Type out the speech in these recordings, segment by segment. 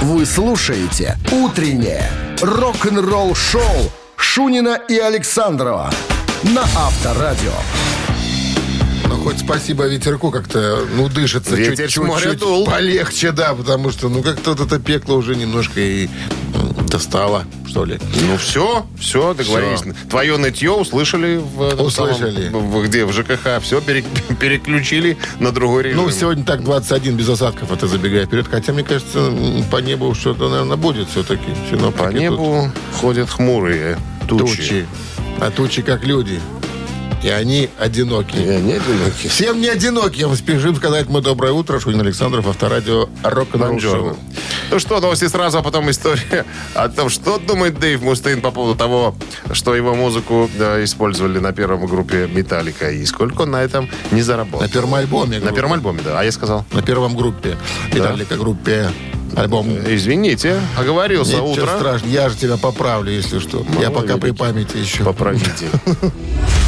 Вы слушаете «Утреннее рок-н-ролл-шоу» Шунина и Александрова на Авторадио. Ну, хоть спасибо ветерку как-то, ну, дышится чуть-чуть полегче, да, потому что, ну, как-то вот это пекло уже немножко и м, достало, что ли. Ну все, все, договорились. Всё. Твое нытье услышали в Услышали. самом- в- где? В ЖКХ. Все переключили на другой режим. Ну, сегодня так 21 без осадков, это забегая вперед. Хотя, мне кажется, по небу что-то, наверное, будет все-таки. По небу ходят хмурые тучи. тучи. А тучи как люди. И они одиноки. Я не одинокий. Всем не одиноким. Спешим сказать мы доброе утро. Шунин Александров, авторадио Бонжорно. шоу. Ну что, новости сразу, а потом история о том, что думает Дэйв Мустейн по поводу того, что его музыку да, использовали на первом группе Металлика и сколько он на этом не заработал. На первом альбоме. На группы. первом альбоме, да. А я сказал, На первом группе. Металлика группе. Альбом. извините, оговорился Ничего утро. страшного. Я же тебя поправлю, если что. Я Мало пока ли. при памяти еще. Поправите.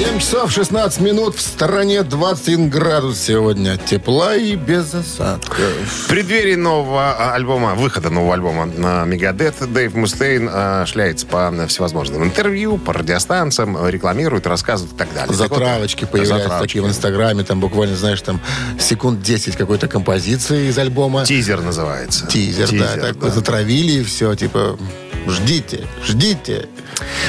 7 часов 16 минут. В стороне 21 градус сегодня. Тепла и без осадков. В преддверии нового а, альбома, выхода нового альбома на Мегадет, Дэйв Мустейн а, шляется по всевозможным интервью, по радиостанциям, рекламирует, рассказывает и так далее. Так вот, Затравочки появляются затравочки. такие в Инстаграме. Там буквально, знаешь, там секунд 10 какой-то композиции из альбома. Тизер называется. Тизер, да. Так да. затравили и все. Типа, ждите, ждите.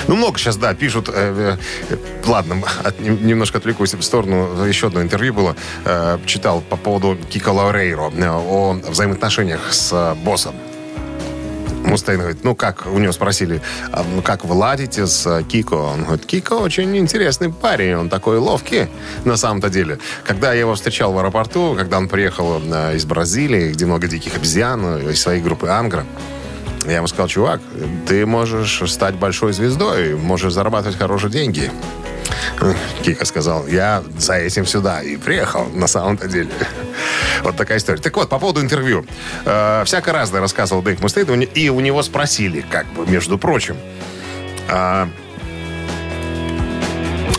Ну, много сейчас, да, пишут. э, э, ладно, от- нем- немножко отвлекусь в сторону. Еще одно интервью было. э, читал по поводу Кика Лаурейро э, о взаимоотношениях с э, боссом. Мустейн говорит, ну как, у него спросили, «А, ну как вы ладите с э, Кико? Он говорит, Кико очень интересный парень, он такой ловкий на самом-то деле. Когда я его встречал в аэропорту, когда он приехал из Бразилии, где много диких обезьян, из своей группы Ангра, я ему сказал, чувак, ты можешь стать большой звездой, можешь зарабатывать хорошие деньги. Кика сказал, я за этим сюда и приехал на самом-то деле. Вот такая история. Так вот, по поводу интервью. Э, всяко разное рассказывал Дэйв не- и у него спросили, как бы, между прочим, а,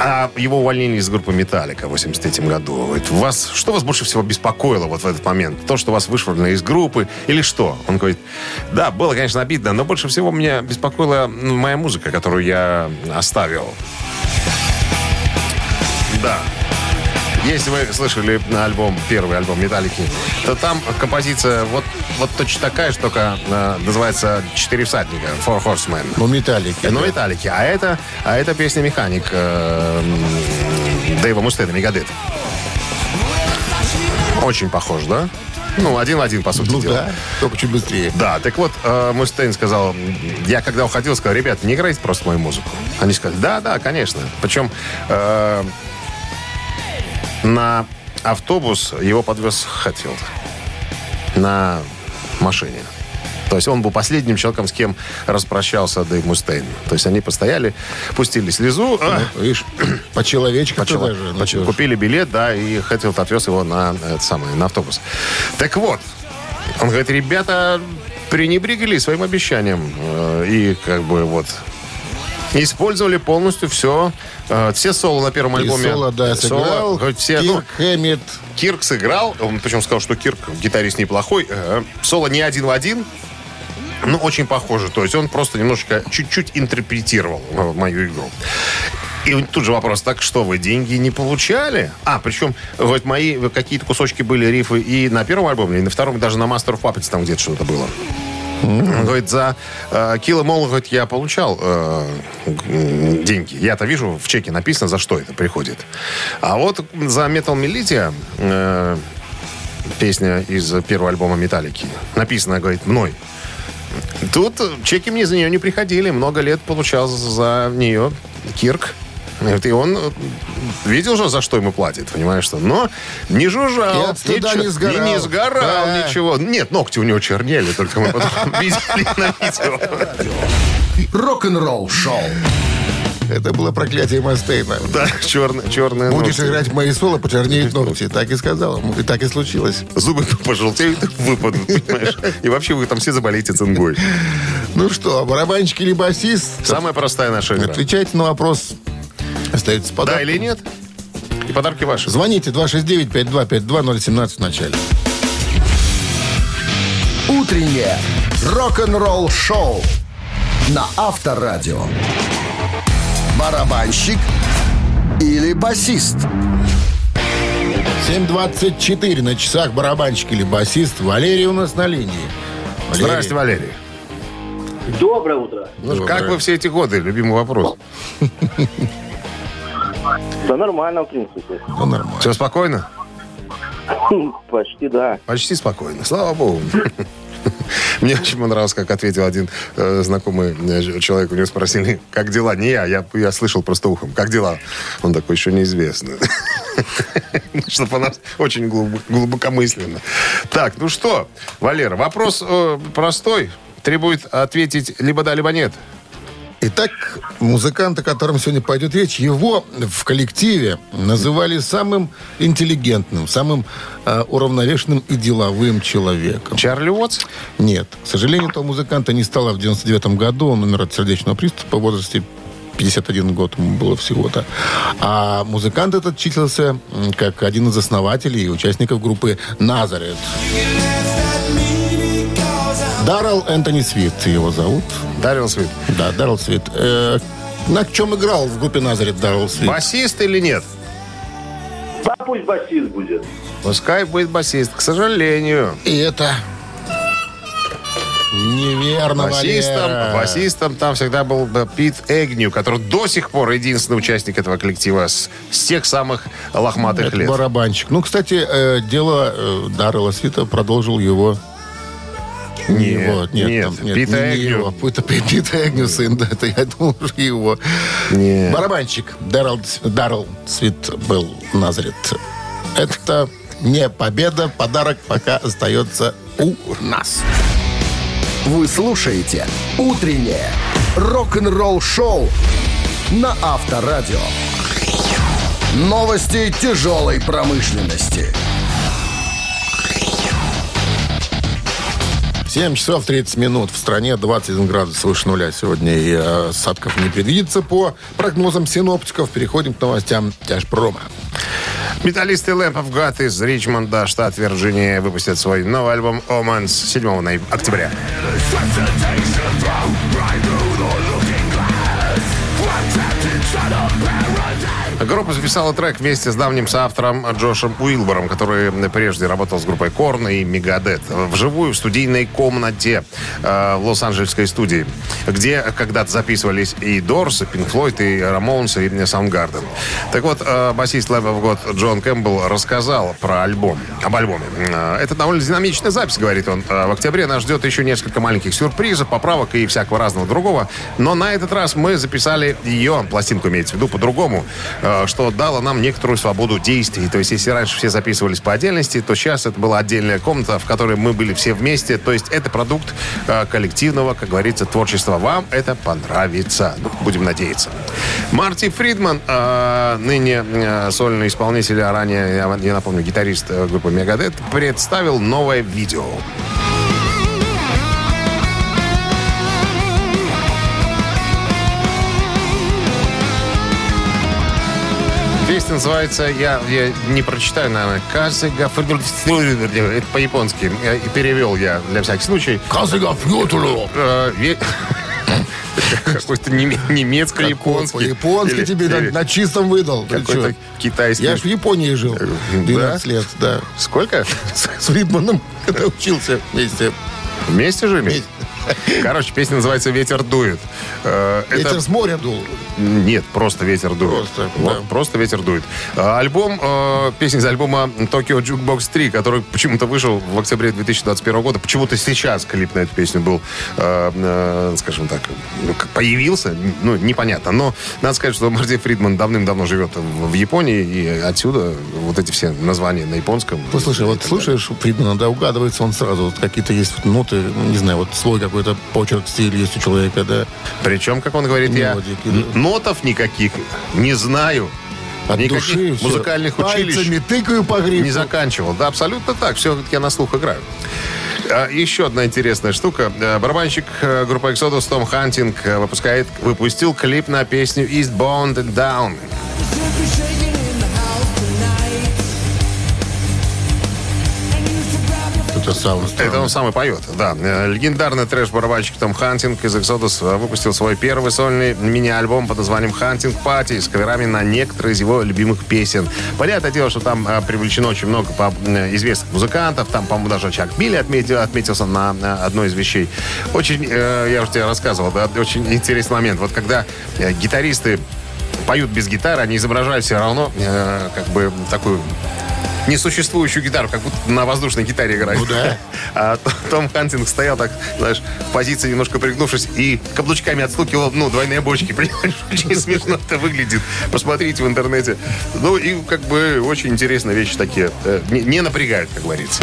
о его увольнении из группы «Металлика» в 83 году. Говорит, вас, что вас больше всего беспокоило вот в этот момент? То, что вас вышвырнули из группы или что? Он говорит, да, было, конечно, обидно, но больше всего меня беспокоила ну, моя музыка, которую я оставил. Да. Если вы слышали на альбом, первый альбом «Металлики», то там композиция вот, вот точно такая, что только э, называется «Четыре всадника», «Four Horsemen». Ну, металлики. Ну, металлики. А это, а это песня «Механик» э, Дэйва Мустейна, «Мегадет». Очень похож, да? Ну, один в один, по сути Ну дела. да, только чуть быстрее. Да, так вот, э, Мустейн сказал, я когда уходил, сказал, ребят, не играйте просто мою музыку. Они сказали, да, да, конечно. Причем э, на автобус его подвез Хэтфилд. На машине. То есть он был последним человеком, с кем распрощался Дэйв Мустейн. То есть они постояли, пустили слезу, а, Видишь, по-человечески Почему? даже. ну, Почему? чё ж. Купили билет, да, и Хэтфилд отвез его на, это самое, на автобус. Так вот, он говорит, ребята пренебрегли своим обещанием. э, И как бы вот использовали полностью все. э, Все соло на первом И альбоме. соло, да, Соло, сыграл. говорит, все, ну, Кирк Хэммит. Кирк сыграл, он причем сказал, что Кирк гитарист неплохой. Э, Соло не один в один, ну, очень похоже. То есть он просто немножко, чуть-чуть интерпретировал э, мою игру. И тут же вопрос, так что, вы деньги не получали? А, причем, вот мои какие-то кусочки были, рифы и на первом альбоме, и на втором, и даже на Master of Puppets там где-то что-то было. Он говорит, за э, 'Em All, говорит, я получал э, деньги. Я-то вижу, в чеке написано, за что это приходит. А вот за Metal Militia, э, песня из первого альбома Металлики, написано, говорит, мной. Тут чеки мне за нее не приходили. Много лет получал за нее Кирк. И он э, видел же, за что ему платит, понимаешь что? Но не жужжал. Стыда ничего- не сгорал. Не, не сгорал Да. ничего. Нет, ногти у него чернели, только мы потом видели на видео. Рок-н-ролл шоу. Это было проклятие Мастейна. Да, черные, черные Будешь ногти. играть в мои соло, почернеют ногти. Так и сказал. И так и случилось. Зубы пожелтеют, выпадут, понимаешь? И вообще вы там все заболеете цингой. Ну что, барабанщик или басист? Самая простая наша игра. Отвечайте на вопрос Остается подарок. Да или нет? И подарки ваши. Звоните 269-5252-017 в начале. Утреннее рок-н-ролл-шоу на Авторадио. Барабанщик или басист? 7.24 на часах барабанщик или басист. Валерий у нас на линии. Валерий. Здрасте, Валерий. Доброе утро. Ну, Доброе. как вы все эти годы? Любимый вопрос. Да нормально, в принципе. Ну, нормально. Все спокойно? Почти да. Почти спокойно. Слава богу. Мне очень понравилось, как ответил один э, знакомый э, человек. У него спросили, как дела? Не я, я, я слышал просто ухом. Как дела? Он такой, еще неизвестно. Что по нас очень глуб- глубокомысленно. Так, ну что, Валера, вопрос э, простой. Требует ответить либо да, либо нет. Итак, музыкант, о котором сегодня пойдет речь, его в коллективе называли самым интеллигентным, самым э, уравновешенным и деловым человеком. Чарли Уотс? Нет. К сожалению, этого музыканта не стало в 99 году. Он умер от сердечного приступа в возрасте 51 год ему было всего-то. А музыкант этот числился как один из основателей и участников группы «Назарет». Даррел Энтони Свит его зовут. Дарил Свит. Да, Даррел Свит. Э, на чем играл в группе «Назарет» Даррел Свит? Басист или нет? Да пусть басист будет. Пускай будет басист. К сожалению. И это... Неверно, Басистом, Валера. басистом там всегда был Пит Эгню, который до сих пор единственный участник этого коллектива с, с тех самых лохматых Это лет. барабанщик. Ну, кстати, э, дело э, Даррела Свита продолжил его... Не Нет, его, нет, нет, там, нет, Пита не- не Эгню. его. Это Пи- Пит Эгню, сын, да, это я думал, что его. Нет. Барабанщик Даррел, Даррел Свит был Назарет. Это не победа, подарок пока остается у нас. Вы слушаете «Утреннее рок-н-ролл-шоу» на Авторадио. Новости тяжелой промышленности. 7 часов 30 минут. В стране 21 градус выше нуля сегодня. И э, осадков не предвидится по прогнозам синоптиков. Переходим к новостям тяжпрома. Металлисты Lamp of God из Ричмонда, штат Вирджиния, выпустят свой новый альбом «Omens» 7 ноя- октября. Группа записала трек вместе с давним соавтором Джошем Уилбором, который прежде работал с группой Корн и Мегадет. Вживую в студийной комнате э, в Лос-Анджелесской студии, где когда-то записывались и Дорс, и Пинк Флойд, и Рамоунс, и Саундгарден. Так вот, э, басист Lamb of God Джон Кэмпбелл рассказал про альбом, об альбоме. Э, Это довольно динамичная запись, говорит он. Э, В октябре нас ждет еще несколько маленьких сюрпризов, поправок и всякого разного другого. Но на этот раз мы записали ее, пластинку имеется в виду, по-другому, э, что дало нам некоторую свободу действий. То есть, если раньше все записывались по отдельности, то сейчас это была отдельная комната, в которой мы были все вместе. То есть, это продукт э, коллективного, как говорится, творчества. Вам это понравится. Ну, будем надеяться. Марти Фридман, э, ныне э, сольный исполнитель, а ранее, я, напомню, гитарист э, группы Мегадет, представил новое видео. Песня называется, я, я не прочитаю, наверное, «Казыга фридуль». Это по-японски. Э, и Перевел я для всяких случаев. Казыга фьютулю. Э, Какой-то неме- немецко-японский. По-японски Или- тебе на, или на чистом выдал. Какой-то китайский. Я ж в Японии жил. 12 лет, да. Сколько? С, с Фридманом, когда учился вместе. Вместе жили? Короче, песня называется «Ветер дует». Э, это- Ветер с моря дул. Нет, просто ветер дует. Просто, Вот, да. просто ветер дует. А, Альбом, э, песня из альбома Tokyo Jukebox 3, который почему-то вышел в октябре 2021 года. Почему-то сейчас клип на эту песню был, э, э, скажем так, ну, появился, ну, непонятно. Но надо сказать, что Марти Фридман давным-давно живет в, в Японии, и отсюда вот эти все названия на японском. Послушай, вот слушаешь Фридмана, да, угадывается он сразу. Вот какие-то есть вот ноты, не знаю, вот свой какой-то почерк, стиль есть у человека, да. Причем, как он говорит, я Мелодики, да. Нотов никаких не знаю. От Никаких души музыкальных училищ Пальцами тыкаю по грифу. не заканчивал. Да, абсолютно так. Все я на слух играю. А, Еще одна интересная штука. Э, Барабанщик э, группы Exodus Том Хантинг э, выпускает, выпустил клип на песню Eastbound and Down. Это самое Это он сам и поет, да. Э, Легендарный трэш-барабанщик Том Хантинг из Exodus э, выпустил свой первый сольный мини-альбом под названием «Hunting Party» с каверами на некоторые из его любимых песен. Понятное дело, что там э, привлечено очень много э, известных музыкантов. Там, по-моему, даже Чак Билли отметил, отметился на, на одной из вещей. Очень, э, я уже тебе рассказывал, да, очень интересный момент. Вот когда э, гитаристы поют без гитары, они изображают все равно э, как бы такую несуществующую гитару, как будто на воздушной гитаре играет. Ну да. А Том Хантинг стоял так, знаешь, в позиции немножко пригнувшись и каблучками отстукивал, ну, двойные бочки, понимаешь? Очень смешно это выглядит. Посмотрите в интернете. Ну, и как бы очень интересные вещи такие. Э, Не, не напрягают, как говорится.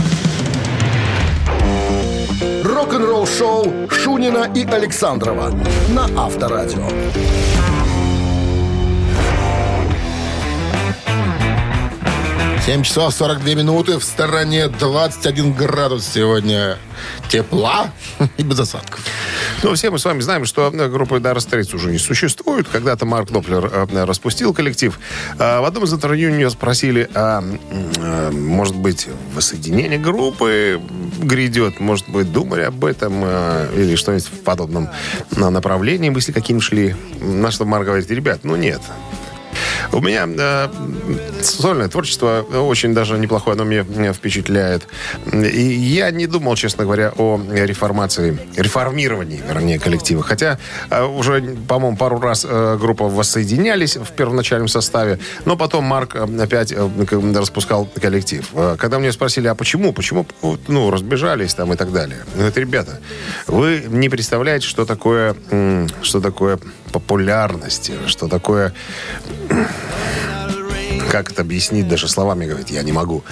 Рок-н-ролл шоу Шунина и Александрова на Авторадио. 7 часов 42 минуты. В стороне 21 градус сегодня тепла и без осадков. Ну, все мы с вами знаем, что э, группа Dire Straits уже не существует. Когда-то Марк Доплер э, распустил коллектив. А В одном из интервью у нее спросили, а, э, может быть, воссоединение группы грядет? Может быть, думали об этом э, или что-нибудь в подобном на- направлении? Мысли какие-нибудь шли? На что Марк говорит, ребят, ну нет. У меня э, сольное творчество очень даже неплохое, оно меня впечатляет. И я не думал, честно говоря, о реформации, реформировании, вернее, коллектива. Хотя э, уже, по-моему, пару раз э, группа воссоединялись в первоначальном составе, но потом Марк э, опять э, распускал коллектив. Э, Когда меня спросили, а почему, почему ну, разбежались там и так далее. Ну, ребята, вы не представляете, что такое, что такое популярность, что такое как это объяснить даже словами, говорит, я не могу.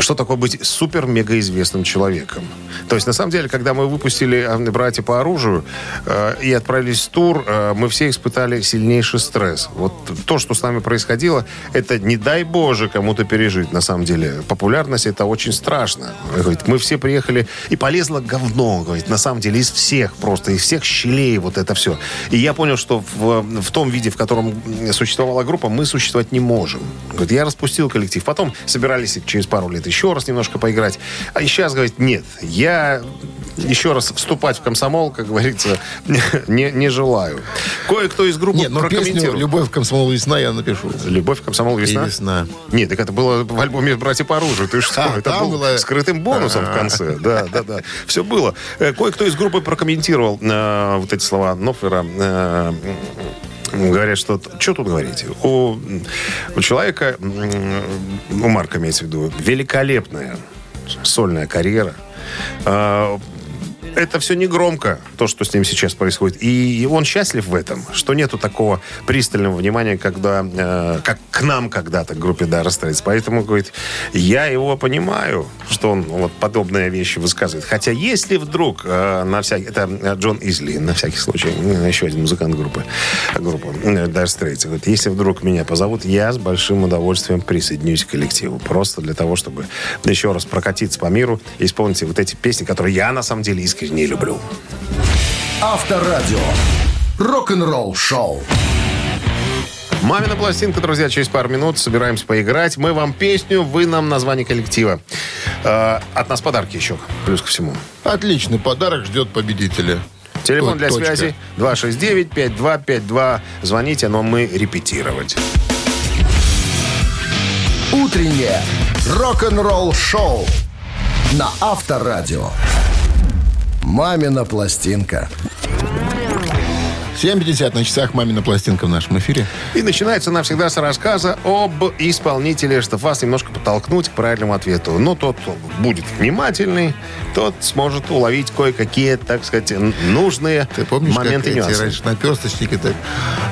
Что такое быть супер-мега известным человеком? То есть, на самом деле, когда мы выпустили э, «Братья по оружию» э, и отправились в тур, э, мы все испытали сильнейший стресс. Вот то, что с нами происходило, это не дай Боже кому-то пережить, на самом деле. Популярность — это очень страшно. Говорит, мы все приехали, и полезло говно, говорит, на самом деле, из всех просто, из всех щелей вот это все. И я понял, что в, в том виде, в котором существовала группа, мы существовать не можем. Говорит, я распустил коллектив. Потом собирались через пару лет еще раз немножко поиграть. А сейчас, говорит, нет, я еще раз вступать в комсомол, как говорится, не, не желаю. Кое-кто из группы Нет, но песню. «Любовь, комсомол, весна» я напишу. Любовь, комсомол, весна? И весна. Нет, так это было в альбоме «Братья по оружию». Ты что? А, это было было- скрытым бонусом в конце. Да, да, да. Все было. Э, Кое-кто из группы прокомментировал э, вот эти слова Нофлера. э, Говорят, что... Что тут говорить? У, у человека, у Марка имеется в виду, великолепная сольная карьера. Э, это все не громко, то, что с ним сейчас происходит. И он счастлив в этом, что нету такого пристального внимания, когда, э, как к нам когда-то, к группе Dire Straits. Поэтому, говорит, я его понимаю, что он вот подобные вещи высказывает. Хотя, если вдруг э, на всякий... Это э, Джон Изли, на всякий случай, э, еще один музыкант группы, группы э, Dire Straits. Говорит, если вдруг меня позовут, я с большим удовольствием присоединюсь к коллективу. Просто для того, чтобы еще раз прокатиться по миру и исполнить вот эти песни, которые я, на самом деле, искренне люблю. Авторадио. Рок-н-ролл шоу. Мамина пластинка, друзья, через пару минут собираемся поиграть. Мы вам песню, вы нам название коллектива. Э, от нас подарки еще, плюс ко всему. Отличный подарок ждет победителя. Телефон для точка. связи 269-5252. Звоните, но мы репетировать. Утреннее рок-н-ролл шоу на Авторадио. Мамина пластинка. 7.50 на часах «Мамина пластинка» в нашем эфире. И начинается она всегда с рассказа об исполнителе, чтобы вас немножко подтолкнуть к правильному ответу. Но тот, кто будет внимательный, тот сможет уловить кое-какие, так сказать, нужные Ты помнишь, моменты как эти нюансы. раньше наперсточники так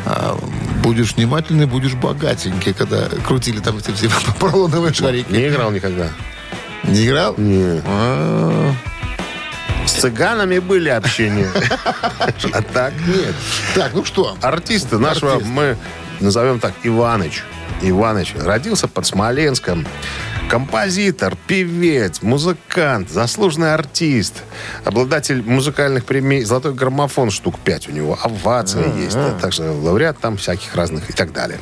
а, будешь внимательный, будешь богатенький, когда крутили там эти все поролоновые шарики. Не играл никогда. Не играл? Не. А, С цыганами были общения. А так нет. Так, ну что? Артиста нашего мы назовем так Иваныч. Иваныч родился под Смоленском Композитор, певец, музыкант, заслуженный артист, обладатель музыкальных премий «Золотой граммофон» штук 5 у него, овация есть, а также лауреат там всяких разных и так далее.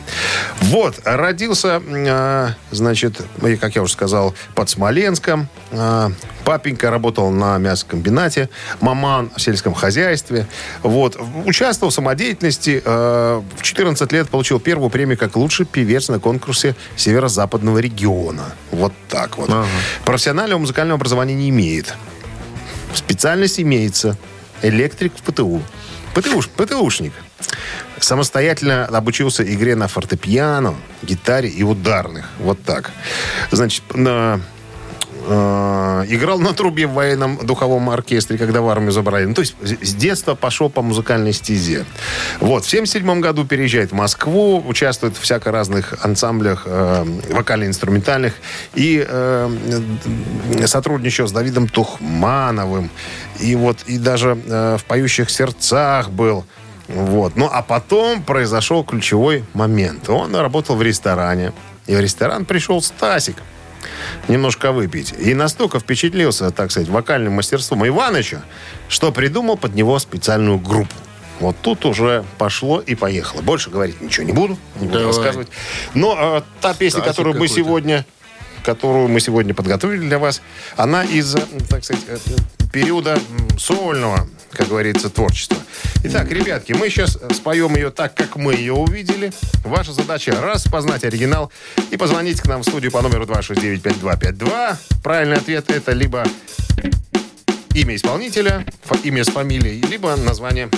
Вот, родился, э, значит, как я уже сказал, под Смоленском. Э, Папенька работал на мясокомбинате, маман в сельском хозяйстве. Вот. Участвовал в самодеятельности. э, В 14 лет получил первую премию как лучший певец на конкурсе северо-западного региона. Вот так вот. Профессионального музыкального образования не имеет. Специальность имеется. Электрик в ПТУ. ПТУш, ПТУшник. Самостоятельно обучился игре на фортепиано, гитаре и ударных. Вот так. Значит, на э, играл на трубе в военном духовом оркестре, когда в армию забрали. Ну, то есть с детства пошел по музыкальной стезе. Вот, в 77 году переезжает в Москву, участвует в всяко разных ансамблях э, вокально-инструментальных и э, сотрудничал с Давидом Тухмановым. И вот, и даже э, в «Поющих сердцах» был. Вот. Ну, а потом произошел ключевой момент. Он работал в ресторане. И в ресторан пришел Стасик немножко выпить. И настолько впечатлился, так сказать, вокальным мастерством Иваныча, что придумал под него специальную группу. Вот тут уже пошло и поехало. Больше говорить ничего не буду, не буду Давай. рассказывать. Но э, та песня, Стасик которую мы сегодня которую мы сегодня подготовили для вас, она из, э, так сказать, э, периода сольного, как говорится, творчества. Итак, ребятки, мы сейчас споем ее так, как мы ее увидели. Ваша задача распознать оригинал и позвонить к нам в студию по номеру 269-5252. Правильный ответ это либо имя исполнителя, имя с фамилией, либо название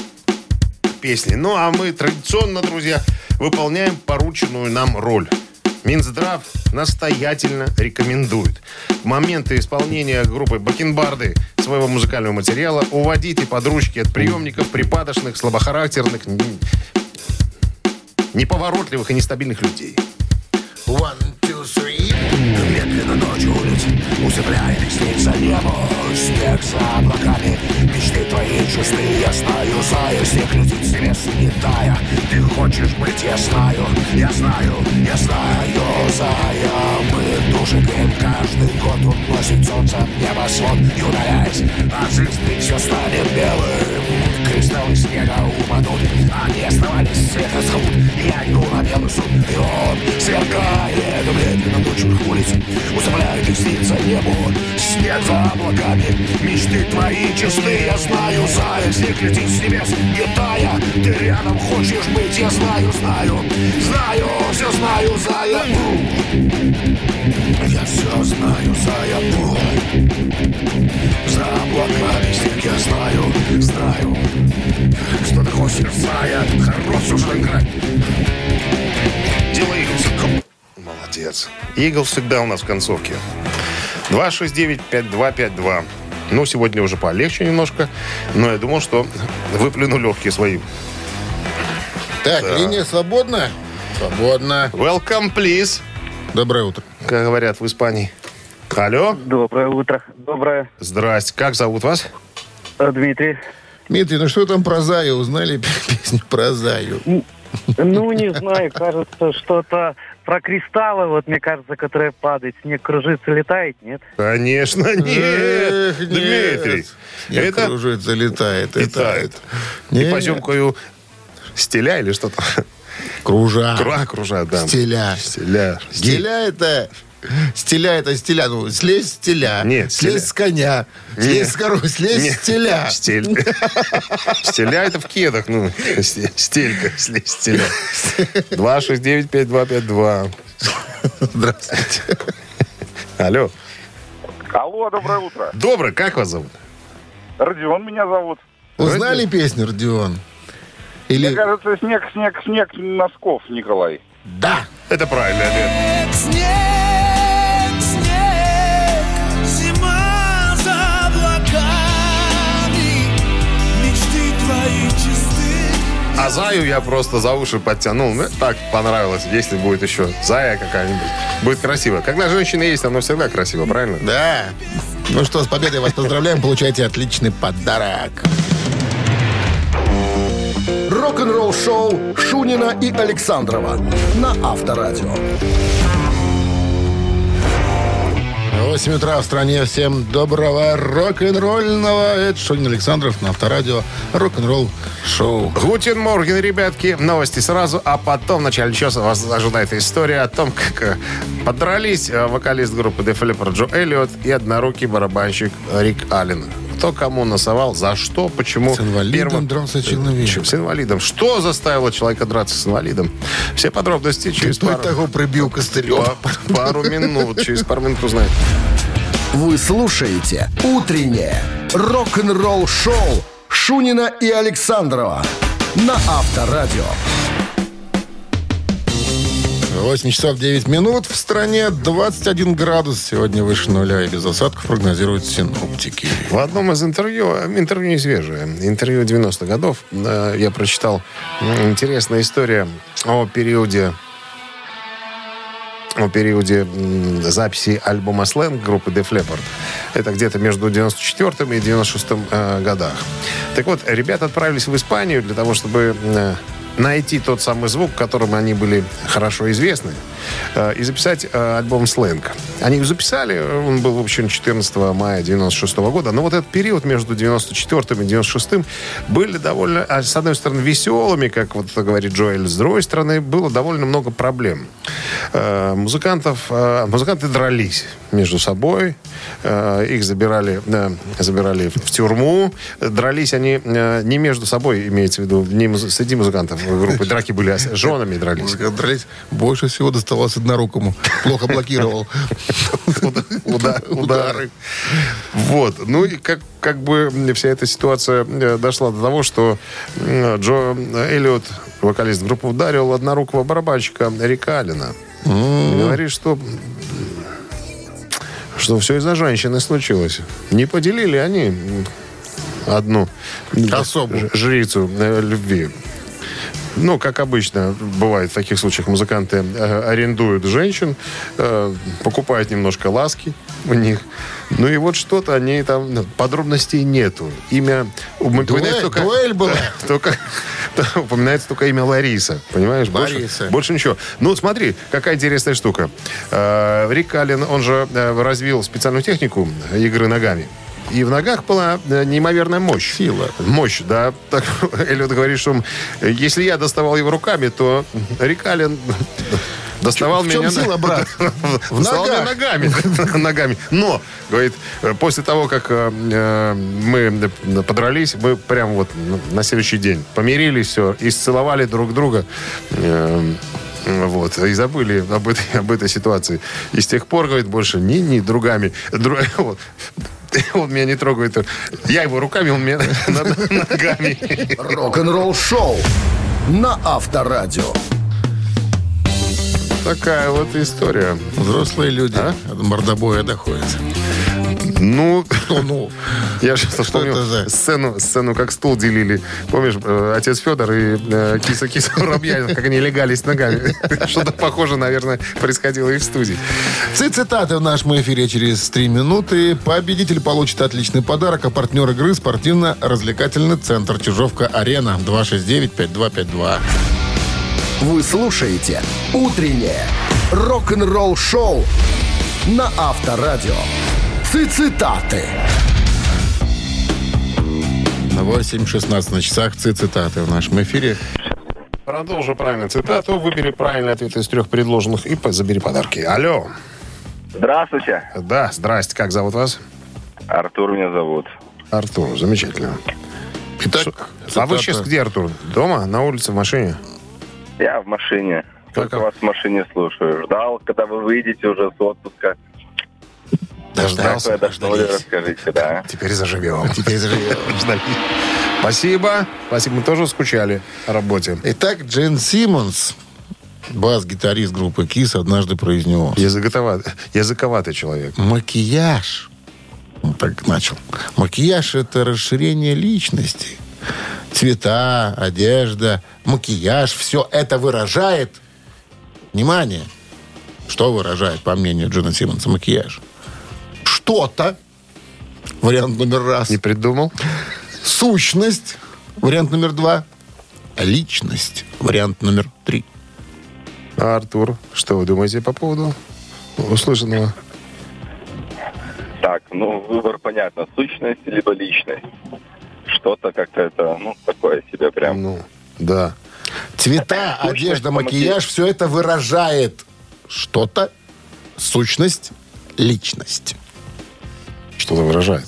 песни. Ну, а мы традиционно, друзья, выполняем порученную нам роль. Минздрав настоятельно рекомендует в моменты исполнения группы Бакенбарды своего музыкального материала уводите под ручки от приемников припадочных, слабохарактерных, неповоротливых и нестабильных людей. One, two, three. Медленно ночью летит, усыпляет и снится небо. Снег за облаками, мечты твои чистые Я знаю, снег летит с небес не тая. Ты хочешь быть, я знаю, я знаю, я знаю, зая. Мы души греем каждый год Уносит солнце в небосвод И удаляясь от жизни все станет белым. Кристаллы снега упадут Они оставались света зовут Я иду на белый суд И он облаками Мечты твои чисты Я знаю, зая Снег летит с небес Не тая. Ты рядом хочешь быть Я знаю, знаю. Знаю, все знаю, зая Я все знаю, зая За облаками снег я знаю Знаю. Что ты хочешь, зая Хорош уже играть. Делай. Молодец. Игл всегда у нас в концовке. 269-5252. Ну, сегодня уже полегче немножко, но я думал, что выплюну легкие свои. Так, линия свободна? Свободна. Welcome, please, Доброе утро. как говорят в Испании. Алло, Доброе утро. Доброе. здрасте. Как зовут вас? Э, Дмитрий. Дмитрий, ну что там про Заю? Узнали песню про Заю? Ну, не знаю, кажется, что-то про кристаллы, вот мне кажется, которые падают. Снег кружится, летает, нет? Конечно, нет, Эх, нет. Дмитрий. Снег Это кружит, залетает. летает. Нет. И поземкою стиля или что-то? Кружа. Круа кружат, да. Стиля. Стиля. Стиля это... Стиля это стиля. Ну, слезь с теля. Нет, слезь стиля. с коня. Слезь Нет. с коровы. Слезь Нет. с теля. Стиль. Стиля это в кедах. Ну, с- стелька, сли- стиля. 269-5252. Здравствуйте. Алло. Алло, доброе утро. Добрый, как вас зовут? Родион меня зовут. Узнали песню, Родион? Мне Или... кажется, снег, снег, снег носков, Николай. Да. Это правильный ответ. Снег, А Заю я просто за уши подтянул. Мне так понравилось. Если будет еще Зая какая-нибудь. Будет красиво. Когда женщина есть, оно всегда красиво, правильно? Да. Ну что, с победой вас поздравляем. Получайте отличный подарок. Рок-н-ролл шоу Шунина и Александрова на Авторадио. 8 утра в стране. Всем доброго рок-н-ролльного. Это Шунин Александров на Авторадио. Рок-н-ролл шоу. Guten Morgen, ребятки. Новости сразу, а потом в начале часа вас ожидает история о том, как э, подрались э, вокалист группы Def Leppard Джо Эллиот и однорукий барабанщик Рик Аллен. Кто кому насовал, за что, почему. С инвалидом Первым- дрался человек. Чем? С инвалидом. Что заставило человека драться с инвалидом? Все подробности через Кто пару, того прибил костылем? па- пару минут. Через пару минут узнаем. Вы слушаете «Утреннее рок-н-ролл-шоу» Шунина и Александрова на Авторадио. 8 часов 9 минут. В стране 21 градус. Сегодня выше нуля и без осадков прогнозируют синоптики. В одном из интервью, интервью не свежее, интервью 90-х годов, э, я прочитал интересная история о периоде о периоде записи альбома «Сленг» группы Def Leppard. Это где-то между 94 и 96 э, годах. Так вот, ребята отправились в Испанию для того, чтобы э, найти тот самый звук, которым они были хорошо известны, и записать э, альбом «Сленг». Они его записали, он был, в общем, 14 мая 96 года, но вот этот период между 94 и 96 были довольно, а, с одной стороны, веселыми, как вот говорит Джоэль, с другой стороны, было довольно много проблем. Э, Музыкантов, э, музыканты дрались между собой, э, их забирали, э, забирали в тюрьму, дрались они э, не между собой, имеется в виду, не среди музыкантов группы, драки были, а с женами дрались. Дрались. Больше всего доставалось однорукому. Плохо блокировал. Уда- удары. Вот. Ну и как, как бы вся эта ситуация э, дошла до того, что Джо Эллиот, вокалист группы, ударил однорукого барабанщика Рика Аллена. Говорит, что что все из-за женщины случилось. Не поделили они одну Особу. ж- жрицу э, любви. Ну, как обычно бывает в таких случаях, музыканты э, арендуют женщин, э, покупают немножко ласки у них. Ну и вот что-то они там, ну, подробностей нету. Имя упоминается Дуэль- только... дуэль была. Только, упоминается только имя Лариса. Понимаешь? Больше- Лариса. Больше, ничего. Ну, смотри, какая интересная штука. Э, Рик Аллен, он же развил специальную технику игры ногами. И в ногах была э, неимоверная мощь. Сила. Мощь, да. Так, Эллиот говорит, что э, если я доставал его руками, то Рик Аллен доставал В чем меня... сила, брат? В ногах. ногами. ногами. Но, говорит, э, после того, как э, мы подрались, мы прям вот на следующий день помирились, все, и сцеловали друг друга. Э, Вот, и забыли об этой, об этой ситуации. И с тех пор, говорит, больше ни, ни другами. Дру- вот. Он меня не трогает. Я его руками, он меня ногами. Рок-н-ролл-шоу на Авторадио. Такая вот история. Взрослые люди от мордобоя доходят. Ну, Ну, ну. Я сейчас вспомнил за- сцену, сцену, как стул делили. Помнишь, э, отец Федор и э, киса Киса Воробьянин, как они легались ногами. Что-то похоже, наверное, происходило и в студии. Ци- Цитаты в нашем эфире через три минуты. Победитель получит отличный подарок, а партнер игры спортивно-развлекательный центр «Чижовка-Арена» 269-5252. Вы слушаете «Утреннее рок-н-ролл-шоу» на Авторадио. Цитаты. На 8.16 на часах ци- цитаты в нашем эфире. Продолжу правильную цитату. Выбери правильный ответ из трех предложенных и забери подарки. Алло. Здравствуйте. Да, здрасте. Как зовут вас? Артур меня зовут. Артур. Замечательно. Итак, А вы цитата. сейчас где, Артур? Дома? На улице? В машине? Я в машине. Как- Только вас в машине слушаю. Ждал, когда вы выйдете уже с отпуска. Дождался? Какое дошли, расскажите, да. Теперь заживем. Теперь заживем. Спасибо. Спасибо. Мы тоже скучали о работе. Итак, Джен Симмонс, бас-гитарист группы Кис, однажды произнес. Языковатый, языковатый человек. Макияж. Он так начал. Макияж – это расширение личности. Цвета, одежда, макияж – все это выражает... Внимание! Что выражает, по мнению Джона Симмонса, макияж? Что-то. Вариант номер раз. Не придумал? Сущность. Вариант номер два. Личность. Вариант номер три. А Артур, что вы думаете по поводу услышанного? Ну, выбор понятно. Сущность либо личность. Что-то как-то это, ну, такое себе прям. Ну, да. Цвета, Сущность, одежда, макияж, все это выражает что-то, сущность, личность. Что-то выражает.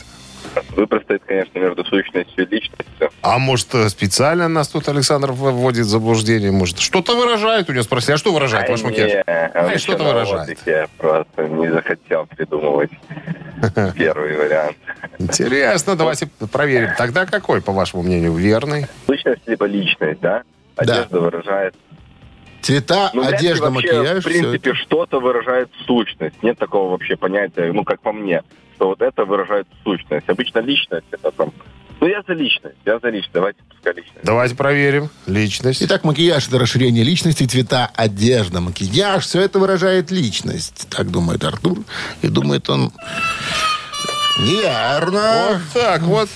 Выбор стоит, конечно, между сущностью и личностью. А может, э, специально нас тут Александр вводит в заблуждение? Может, что-то выражает у него? Спросили, а что выражает ваш Ай, макияж? не, вообще что-то выражает. Я просто не захотел придумывать первый вариант. Интересно, давайте проверим. Тогда какой, по вашему мнению, верный? Сущность либо личность, да? Одежда выражает. Цвета, Ну, одежда, вообще, макияж, В принципе, что-то выражает сущность. Нет такого вообще понятия, ну, как по мне, что вот это выражает сущность. Обычно личность это там... Ну, я за личность, я за личность. Давайте пускай личность. Давайте проверим. Личность. Итак, макияж – это расширение личности, цвета, одежда, макияж – все это выражает личность. Так думает Артур. И думает он неверно. Вот так вот.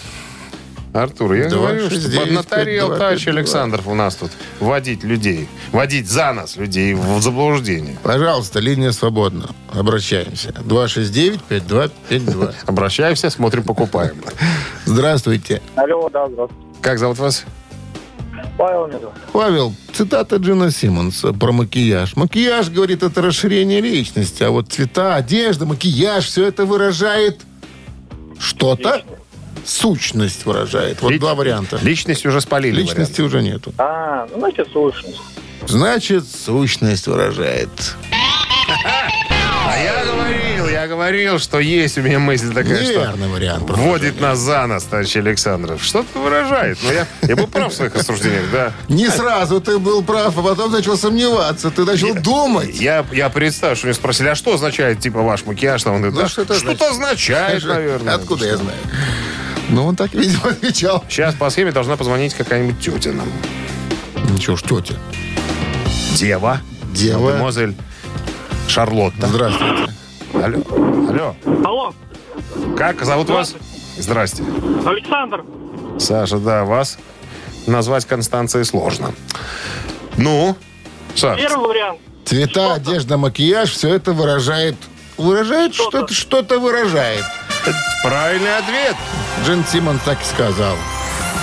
Артур, я Два, говорю, шесть, что девять, поднаторел пять, два, товарищ пять, два. Александров у нас тут водить людей. Водить за нас людей в заблуждение. Пожалуйста, линия свободна. Обращаемся. 269-5252. Обращаемся, смотрим, покупаем. Здравствуйте. Алло, да, здравствуйте. Как зовут вас? Павел меня. Павел, цитата Джина Симмонса про макияж. Макияж, говорит, это расширение личности, а вот цвета, одежда, макияж, все это выражает что-то. Сущность выражает. Вот Лич- два варианта. Личность уже спалили. Личности уже нету. А, ну, значит, сущность. Значит, сущность выражает. А я говорил, я говорил, что есть у меня мысль такая, что Неверный вариант. вводит нас за нас, товарищ Александров. Что-то выражает. Но я, я был прав в своих рассуждениях, да. Не сразу ты был прав, а потом начал сомневаться. Ты начал думать. Я, я представил, что меня спросили, а что означает, типа, ваш макияж? Там, он говорит, Ну, «Да, что это что-то означает, наверное. Откуда я знаю? Ну, он так, видимо, отвечал. Сейчас по схеме должна позвонить какая-нибудь тетя нам. Ничего ж, тетя. Дева. Дева. Мадемуазель Шарлотта. Здравствуйте. Алло. Алло. Алло, Как зовут вас? Здрасте. Александр. Саша, да, вас назвать Констанцией сложно. Ну, Саш, Первый вариант. Цвета, одежда, макияж, все это выражает... Выражает Что-то. что-то, что-то выражает. Правильный ответ. Джин Симмон так и сказал.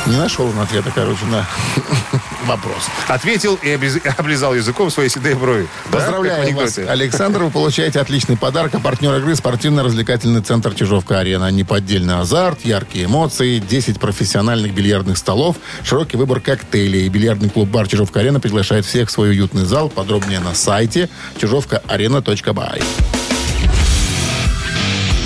Не нашел он ответа, короче, на вопрос. Ответил и облизал языком свои седые брови. Да, в Поздравляем вас? Александр. Вы получаете отличный подарок. А партнер игры спортивно-развлекательный центр «Чижовка-арена». Неподдельный азарт, яркие эмоции, 10 профессиональных бильярдных столов, широкий выбор коктейлей. Бильярдный клуб-бар «Чижовка-арена» приглашает всех в свой уютный зал. Подробнее на сайте чижовкаарена.бай.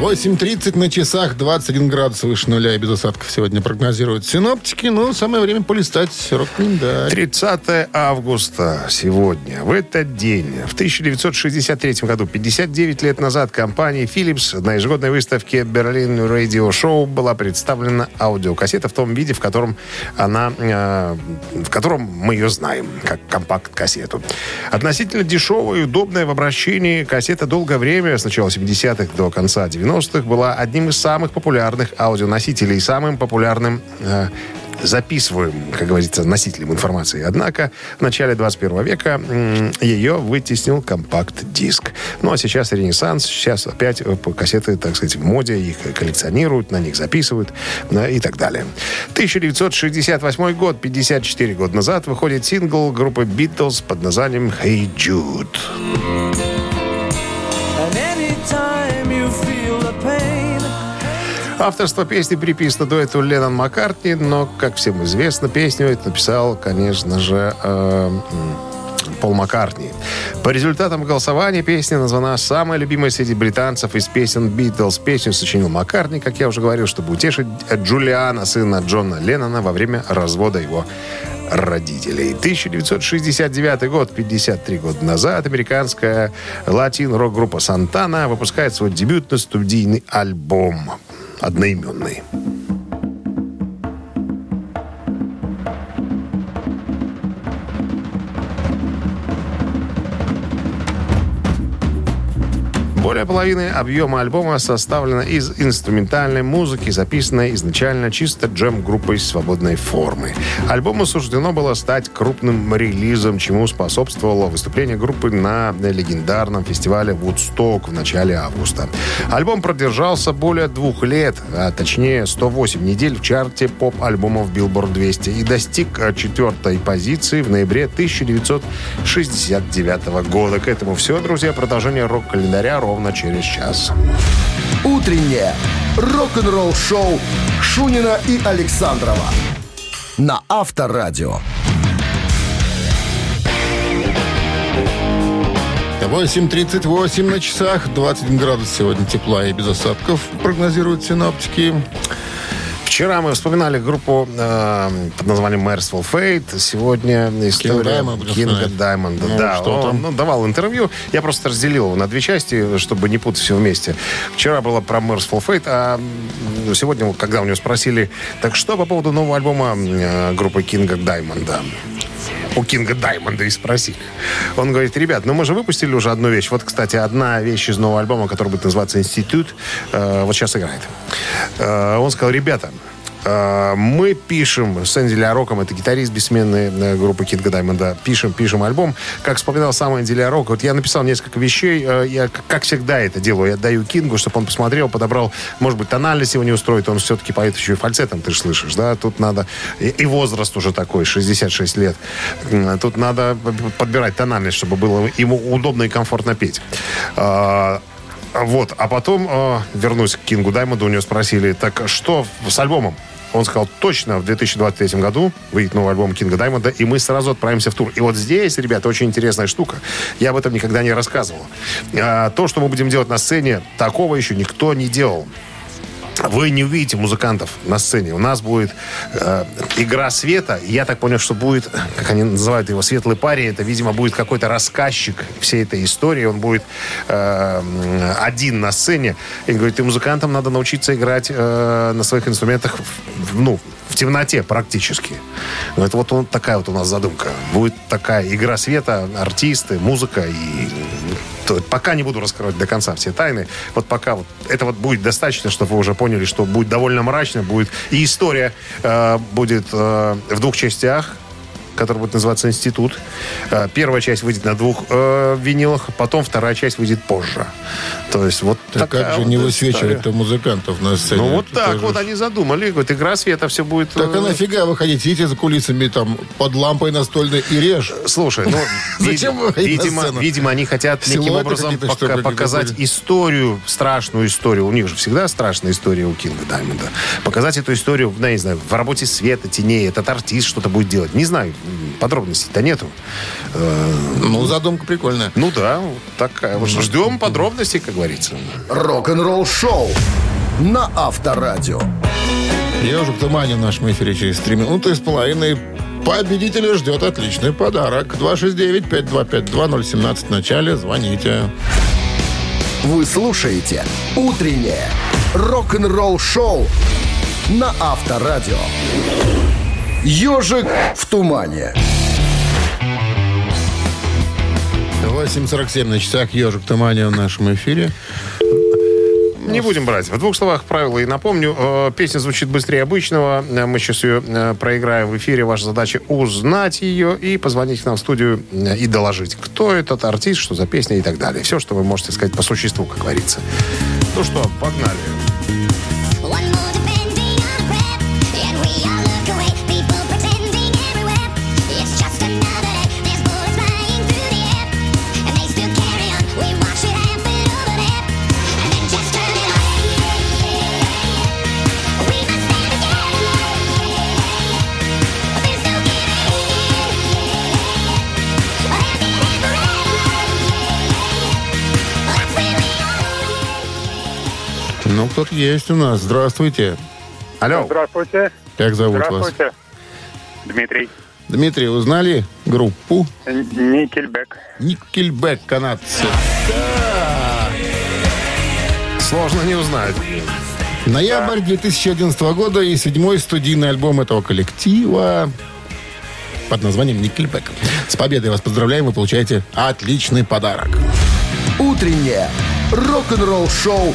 8.30 на часах, 21 градус выше нуля и без осадков сегодня прогнозируют синоптики. Ну, самое время полистать рок-календарь. 30 августа сегодня. В этот день, в 1963 году, 59 лет назад, компания Philips на ежегодной выставке Berlin Radio Show была представлена аудиокассета в том виде, в котором она, э, в котором мы ее знаем, как компакт-кассету. Относительно дешевая и удобная в обращении кассета долгое время, с начала 70-х до конца 90-х, была одним из самых популярных аудионосителей самым популярным э, записываем, как говорится, носителем информации. Однако в начале 21 века ее вытеснил компакт-диск. Ну, а сейчас ренессанс, сейчас опять э, кассеты, так сказать, в моде, их коллекционируют, на них записывают да, и так далее. 1968 год, 54 года назад, выходит сингл группы Beatles под названием «Hey Jude». Авторство песни приписано дуэту Леннон Маккартни, но, как всем известно, песню эту написал, конечно же, э, Пол Маккартни. По результатам голосования песня названа самой любимой среди британцев из песен Битлз. Песню сочинил Маккартни, как я уже говорил, чтобы утешить Джулиана, сына Джона Леннона, во время развода его родителей. 1969 год, 53 года назад, американская латин-рок-группа «Сантана» выпускает свой дебютный студийный альбом одноименный. Более половины объема альбома составлена из инструментальной музыки, записанной изначально чисто джем-группой свободной формы. Альбому суждено было стать крупным релизом, чему способствовало выступление группы на легендарном фестивале «Вудсток» в начале августа. Альбом продержался более двух лет, а точнее 108 недель в чарте поп-альбомов Billboard 200 и достиг четвертой позиции в ноябре 1969 года. К этому все, друзья. Продолжение рок-календаря ровно через час. Утреннее рок-н-ролл-шоу Шунина и Александрова на Авторадио. 8.38 на часах, 21 градус сегодня тепла и без осадков, прогнозируют синаптики. Вчера мы вспоминали группу э, под названием Merciful Fate. Сегодня история Кинга. Даймонда. Ну, да, что он там? ну, давал интервью. Я просто разделил его на две части, чтобы не путать все вместе. Вчера было про Mercyful Fate, а сегодня, когда у него спросили, так что по поводу нового альбома э, группы Кинга Даймонда? у Кинга Даймонда и спросили. Он говорит, ребят, ну мы же выпустили уже одну вещь. Вот, кстати, одна вещь из нового альбома, который будет называться «Институт», э, вот сейчас играет. Э, он сказал, ребята, мы пишем с Энди Роком, это гитарист бессменной э, группы Кинга Даймонда, пишем, пишем альбом. Как вспоминал сам Энди Рок, вот я написал несколько вещей, э, я как всегда это делаю, я даю Кингу, чтобы он посмотрел, подобрал, может быть, тональность его не устроит, он все-таки поет еще и фальцетом, ты же слышишь, да, тут надо, и, возраст уже такой, 66 лет, тут надо подбирать тональность, чтобы было ему удобно и комфортно петь. А, вот, а потом э, вернусь к Кингу Даймонду, у него спросили, так что с альбомом? Он сказал, точно в 2023 году выйдет новый альбом Кинга Даймонда, и мы сразу отправимся в тур. И вот здесь, ребята, очень интересная штука. Я об этом никогда не рассказывал. А, то, что мы будем делать на сцене, такого еще никто не делал. Вы не увидите музыкантов на сцене. У нас будет э, игра света. Я так понял, что будет, как они называют его, светлый парень. Это, видимо, будет какой-то рассказчик всей этой истории. Он будет э, один на сцене. И говорит, и музыкантам надо научиться играть э, на своих инструментах, ну, в темноте практически. Это вот он- такая вот у нас задумка. Будет такая игра света, артисты, музыка и то пока не буду раскрывать до конца все тайны. Вот пока вот это вот будет достаточно, чтобы вы уже поняли, что будет довольно мрачно, будет и история э, будет э, в двух частях который будет называться «Институт». Э, Первая часть выйдет на двух э, винилах, потом вторая часть выйдет позже. То есть вот Так такая как же вот не высвечивать-то музыкантов на сцене? Ну вот Это так же- вот они задумали. Говорит, игра света, все будет... Так э, а нафига выходить? Сидите за кулисами там под лампой настольной и режь. Слушай, ну, Зачем видимо, видимо, они хотят неким образом показать историю, страшную историю. У них же всегда страшная история у Кинга Даймонда. Показать эту историю, я не знаю, в работе света, теней, этот артист что-то будет делать. Не знаю, подробностей-то нету. Э, Ну, задумка прикольная. Ну да, вот такая. Вот ждем подробностей, как говорится. Рок-н-ролл шоу на Авторадио. Ежик в тумане в нашем эфире через три минуты с половиной. Победителя ждет отличный подарок. 269-5252-017 в начале. Звоните. Вы слушаете «Утреннее рок-н-ролл шоу» на Авторадио. «Ежик в тумане». 8.47 на часах. Ежик в тумане в нашем эфире. Не будем брать. В двух словах правила и напомню. Э, Песня звучит быстрее обычного. Э, Мы сейчас ее э, проиграем в эфире. Ваша задача узнать ее и позвонить к нам в студию и доложить, кто этот артист, что за песня и так далее. Все, что вы можете сказать по существу, как говорится. Ну что, погнали. Кто-то есть у нас. Здравствуйте. Алло. Здравствуйте. Как зовут вас? Здравствуйте. Дмитрий. Дмитрий, узнали группу Никельбек. Никельбек, канадцы? Сложно не узнать. Ноябрь 2011 года и седьмой студийный альбом этого коллектива под названием «Никельбек». С победой вас поздравляем, вы получаете отличный подарок. «Утреннее рок-н-ролл-шоу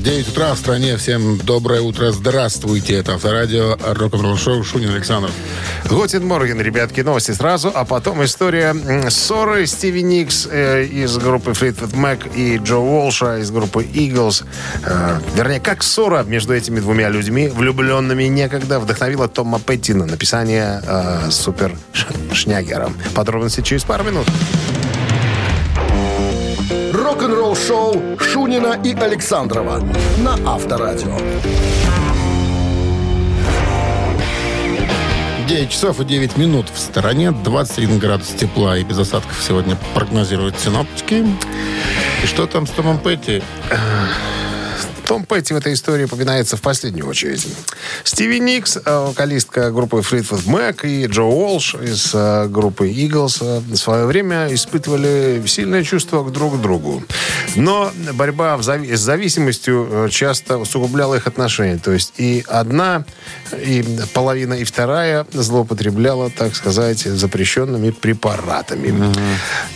9 утра в стране. Всем доброе утро. Здравствуйте. Это Авторадио Рок-н-ролл шоу Шунин Александров. Гутин Морген, ребятки, новости сразу, а потом история ссоры Стиви Никс э, из группы Fleetwood Mac и Джо Уолша из группы Eagles. Э, вернее, как ссора между этими двумя людьми, влюбленными некогда, вдохновила Тома Петти на написание э, супер ш- шнягера. Подробности через пару минут. Рок-н-ролл-шоу Шунина и Александрова на Авторадио. 9 часов и 9 минут в стороне. 21 градус тепла и без осадков сегодня прогнозируют синоптики. И что там с Томом Петти? Том Петти в этой истории упоминается в последнюю очередь. Стиви Никс, э, вокалистка группы Fleetwood Mac, и Джо Уолш из э, группы Eagles э, в свое время испытывали сильное чувство к друг другу. Но борьба зави- с зависимостью часто усугубляла их отношения. То есть и одна, и половина, и вторая злоупотребляла, так сказать, запрещенными препаратами.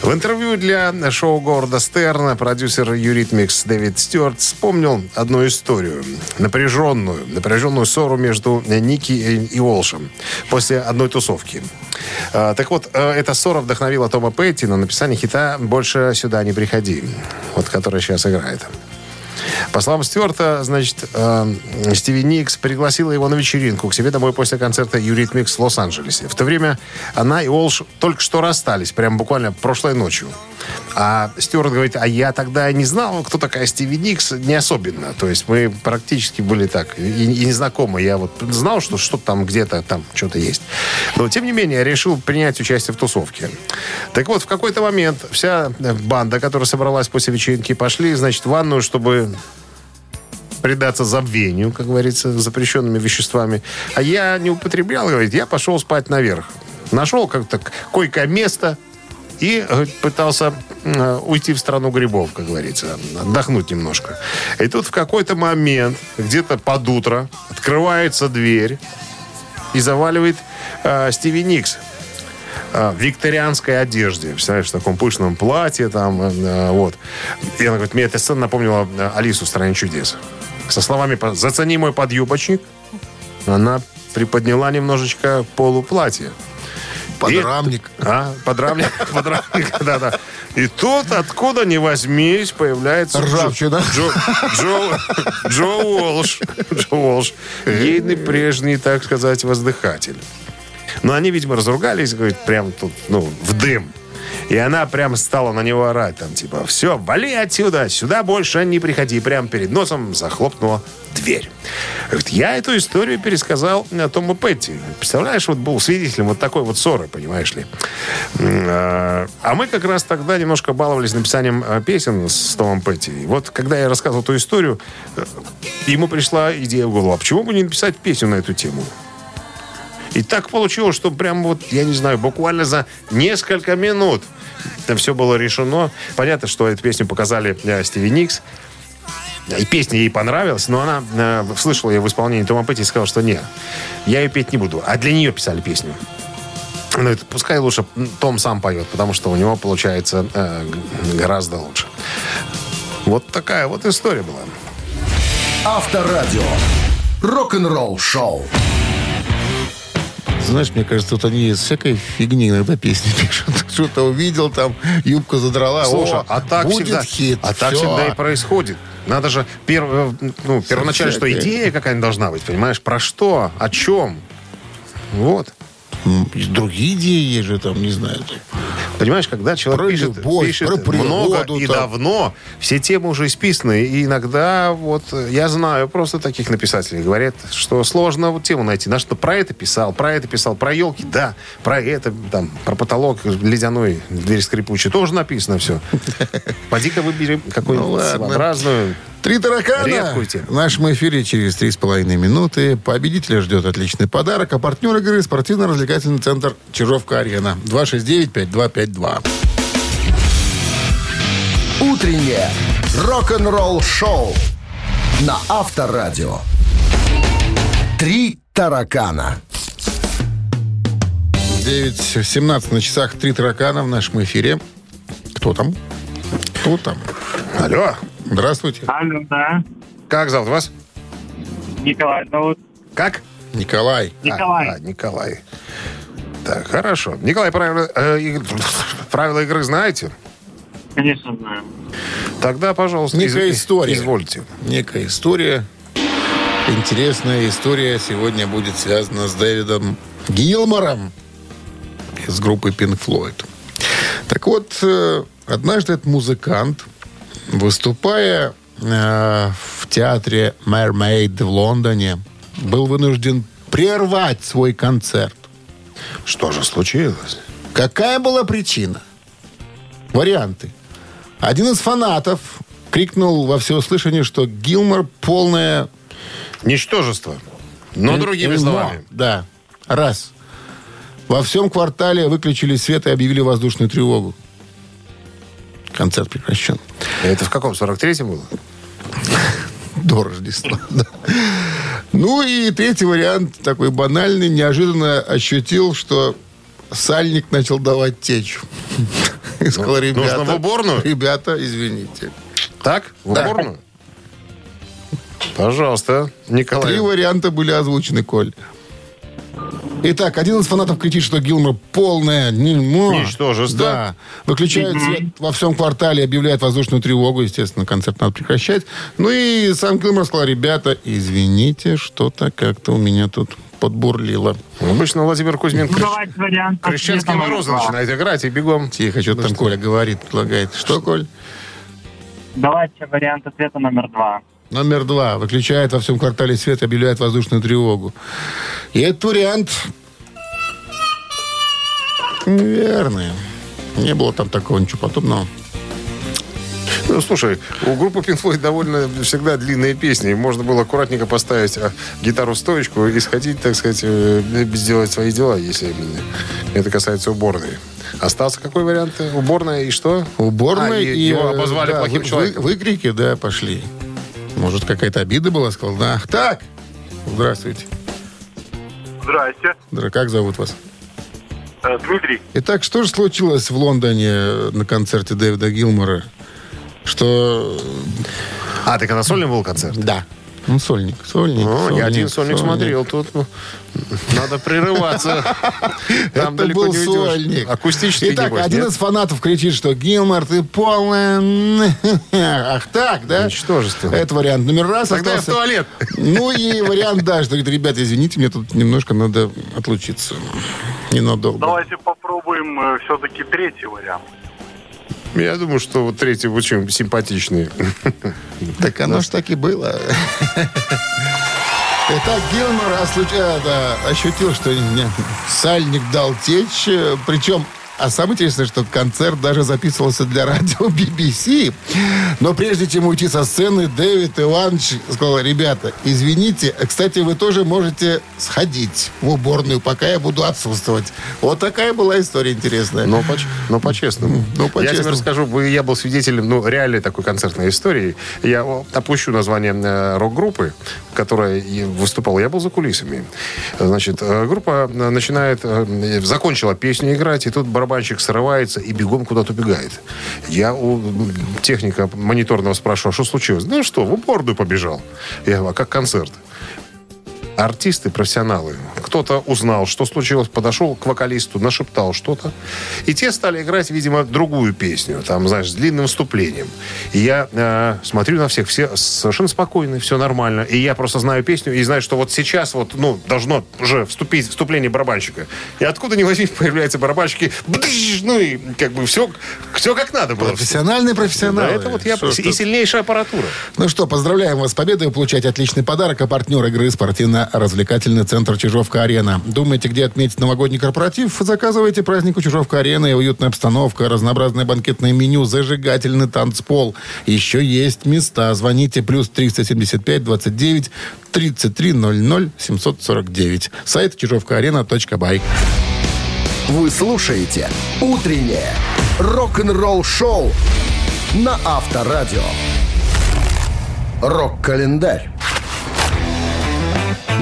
В интервью для шоу Говарда Стерна продюсер Eurythmics Дэвид Стюарт вспомнил одну историю. Напряженную, напряженную ссору между Никс и Уолшем после одной тусовки. А, Так вот, э, эта ссора вдохновила Тома Петти на написание хита «Больше сюда не приходи», вот который сейчас играет. По словам Стюарта, значит, э, Стиви Никс пригласила его на вечеринку к себе домой после концерта Eurythmics в Лос-Анджелесе. В то время она и Уолш только что расстались, прям буквально прошлой ночью. А Стюарт говорит, а я тогда не знал, кто такая Стиви Никс, не особенно. То есть мы практически были так, и, и не знакомы. Я вот знал, что что-то там где-то там что-то есть. Но, тем не менее, решил принять участие в тусовке. Так вот, в какой-то момент вся э, банда, которая собралась после вечеринки, пошли, значит, в ванную, чтобы предаться забвению, как говорится, запрещенными веществами. А я не употреблял, говорит, я пошел спать наверх. Нашел как-то койко-место и э, пытался э, уйти в страну грибов, как говорится, отдохнуть немножко. И тут в какой-то момент, где-то под утро, открывается дверь и заваливает э, Стиви Никс э, в викторианской одежде. Представляешь, в таком пышном платье там, вот. И она говорит, мне эта сцена напомнила Алису в «Стране чудес». Со словами «Зацени мой подъюбочник», она приподняла немножечко полу платья. Подрамник. И- а, подрамник, подрамник, да-да. И тут, откуда ни возьмись, появляется... Джо- Ржавчина. Джо, Джо, Джо Уолш. Джо Уолш. Ейный прежний, так сказать, воздыхатель. Но они, видимо, разругались, говорит, прям тут, ну, в дым. И она прям стала на него орать, там, типа, все, вали отсюда, сюда больше не приходи. Прям перед носом захлопнула дверь. Говорит, я эту историю пересказал э, Тому Петти. Представляешь, вот был свидетелем вот такой вот ссоры, понимаешь ли. М, А мы как раз тогда немножко баловались написанием э, песен с Томом Петти. И вот когда я рассказывал эту историю, э, ему пришла идея в голову, а почему бы не написать песню на эту тему? И так получилось, что прям вот, я не знаю, буквально за несколько минут это все было решено. Понятно, что эту песню показали э, Стиви Никс. И песня ей понравилась, но она э, слышала ее в исполнении Тома Петти и сказала, что нет, я ее петь не буду. А для нее писали песню. Ну, это пускай лучше Том сам поет, потому что у него получается э, гораздо лучше. Вот такая вот история была. Авторадио. Рок-н-ролл шоу. Знаешь, мне кажется, вот они из всякой фигни иногда песни пишут. Что-то увидел там, юбка задрала. Слушай, О, а так будет всегда, хит. а так всегда и происходит. Надо же перв, э, ну, первоначально, что идея какая-нибудь должна быть, понимаешь? Про что? О чем? Вот. И Другие идеи есть же там, не знаю. там. Понимаешь, когда человек Про пишет, любовь, пишет про природу много и там. давно, все темы уже исписаны. И иногда, вот, э, я знаю просто таких написателей, говорят, что сложно вот тему найти. На что про это писал, про это писал, про елки, да, про это, там, про потолок ледяной, дверь скрипучая, тоже написано все. Поди-ка выбери Ну какую-нибудь ладно. своеобразную. Три таракана. Редкую тему. В нашем эфире через три с половиной минуты победителя ждет отличный подарок. А партнер игры спортивно-развлекательный центр Чижовка-Арена. 269-5252. Утреннее рок-н-ролл шоу на Авторадио. Три таракана. 9.17 на часах три таракана в нашем эфире. Кто там? Кто там? Алло. Здравствуйте. Алло, да. Как зовут вас? Николай зовут. Как? Николай. Николай. А, Николай. Так, хорошо. Николай, правила, э, правила игры знаете? Конечно, знаю. Тогда, пожалуйста, Некая из- история. извольте. Некая история. Интересная история сегодня будет связана с Дэвидом Гилмором из группы Pink Floyd. Так вот, э, однажды этот музыкант, выступая э, в театре Mermaid в Лондоне, был вынужден прервать свой концерт. Что же случилось? Какая была причина? Варианты. Один из фанатов крикнул во всеуслышание, что Гилмор полная... Ничтожество. Но другими Но, словами. Да. Раз. Во всем квартале выключили свет и объявили воздушную тревогу. Концерт прекращен. Это в каком? 43-м было? До Рождества. да. Ну и третий вариант, такой банальный, неожиданно ощутил, что сальник начал давать течь. И сказал, Ну, нужно ребята, в уборную?» Ребята, извините. Так? В Да. уборную? Пожалуйста, Николай. Три варианта были озвучены, Коль. Итак, один из фанатов кричит, что Гилмор полное дерьмо. Ничтожество. Да. Выключает свет во всем квартале, объявляет воздушную тревогу. Естественно, концерт надо прекращать. Ну и сам Гилмор сказал, ребята, извините, что-то как-то у меня тут подбурлило. Обычно Владимир Кузьмин Ну, крещ- номер морозы начинает играть и бегом. Тихо, что там Коля говорит, предлагает. Что, Коль? Давайте вариант ответа номер два. Номер два. Выключает во всем квартале свет объявляет воздушную тревогу. И этот вариант... Неверный. Не было там такого ничего подобного. Ну, слушай, у группы Pink Floyd довольно всегда длинные песни. Можно было аккуратненько поставить а, гитару в стоечку и сходить, так сказать, э, сделать свои дела, если это касается уборной. Остался какой вариант? Уборная и что? Уборной А, и и... его э, обозвали да, плохим вы- человеком. вы- выкрики, да, пошли. Может, какая-то обида была, сказал, да. Так, здравствуйте. Здрасте. Здра- Как зовут вас? Э, Дмитрий. Итак, что же случилось в Лондоне э, на концерте Дэвида Гилмора? Что... А, ты когда сольный был концерт? Да. Ну, сольник, сольник. О, сольник, я один сольник смотрел. Тут ну, надо прерываться. Там Это далеко был не уйдешь. сольник. Акустический, Итак, один из фанатов кричит, что Гилмор, ты полная... Ах так, да? Ничтожество. Это вариант номер раз. Тогда я в туалет. Ну и вариант, да, что говорит, ребята, извините, мне тут немножко надо отлучиться. Ненадолго. Давайте попробуем все-таки третий вариант. Я думаю, что вот третий очень симпатичный. Так оно ж так и было. Итак, Гилмор э, ощутил, что сальник дал течь. э, Причем, а самое интересное, что концерт даже записывался для радио BBC. Но прежде чем уйти со сцены, Дэвид Иванович сказал, ребята, извините, кстати, вы тоже можете сходить в уборную, пока я буду отсутствовать. Вот такая была история интересная. Но, по, но по-честному. Ну, Я тебе расскажу, я был свидетелем ну, реальной такой концертной истории. Я опущу название э, рок-группы, которая выступала. Я был за кулисами. Значит, э, группа э, начинает, закончила песню играть, и тут барабанщик срывается и бегом куда-то убегает. Я у техника мониторного спрашиваю, что случилось? Ну что, в уборную побежал. Я говорю, а как концерт? Артисты, профессионалы. Кто-то узнал, что случилось, подошел к вокалисту, нашептал что-то. И те стали играть, видимо, другую песню, там, знаешь, с длинным вступлением. И я э, смотрю на всех, все совершенно спокойны, все нормально. И я просто знаю песню и знаю, что вот сейчас вот, ну, должно уже вступить вступление барабанщика. И откуда ни возьми, появляются барабанщики, бдыщ, ну и как бы все, все как надо было. Профессиональные Да, профессионалы. это вот я... Ж И сильнейшая аппаратура. Ну что, поздравляем вас с победой. Вы получаете отличный подарок. А партнер игры спортивно-развлекательный центр «Чижовка-арена». Думаете, где отметить новогодний корпоратив? Заказывайте праздник у «Чижовка-арены». Уютная обстановка, разнообразное банкетное меню, зажигательный танцпол. Еще есть места. Звоните плюс 375 29 33 00 749. Сайт чижовкаарена.бай. Вы слушаете «Утреннее рок-н-ролл-шоу» на Авторадио. Рок-календарь.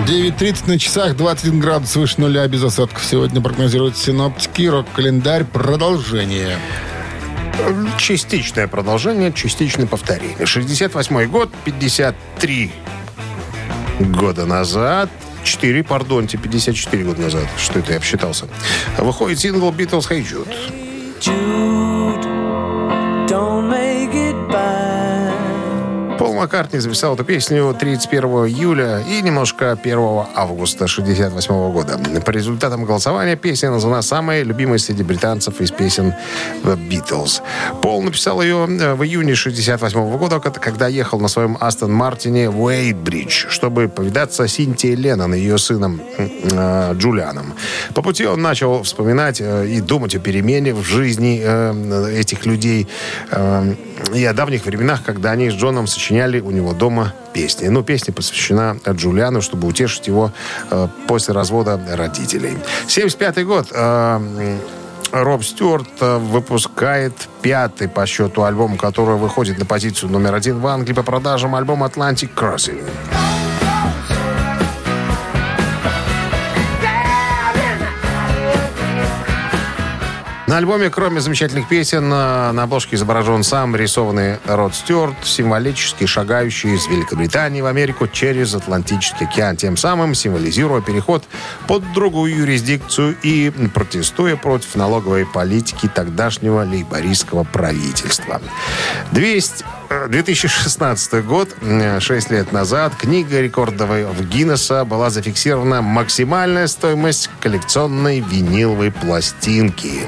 9.30 на часах, 21 градус выше нуля, без осадков. Сегодня прогнозируют синоптики. Рок-календарь. Продолжение. Частичное продолжение, частичное повторение. 68 год, 53 года назад. 4, пардонте, 54 года назад. Что это я обсчитался? Выходит сингл Beatles Hey Jude. Пол Маккартни записал эту песню 31 июля и немножко 1 августа 1968 года. По результатам голосования песня названа самой любимой среди британцев из песен The Beatles. Пол написал ее э, в июне 1968 года, ко- когда ехал на своем Астон Мартине в Уэйбридж, чтобы повидаться с Синтией Леннон и ее сыном э, Джулианом. По пути он начал вспоминать э, и думать о перемене в жизни э, этих людей э, и о давних временах, когда они с Джоном сочиняли у него дома песни. Ну, песня посвящена Джулиану, чтобы утешить его э, после развода родителей. 75 год. э, Роб Стюарт э, выпускает пятый по счету альбом, который выходит на позицию номер один в Англии по продажам альбом Atlantic Crossing. На альбоме, кроме замечательных песен, на обложке изображен сам рисованный Род Стюарт, символически шагающий из Великобритании в Америку через Атлантический океан, тем самым символизируя переход под другую юрисдикцию и протестуя против налоговой политики тогдашнего лейбористского правительства. 200 э, 2016 год, 6 лет назад, книга рекордовой в Гиннесса была зафиксирована максимальная стоимость коллекционной виниловой пластинки.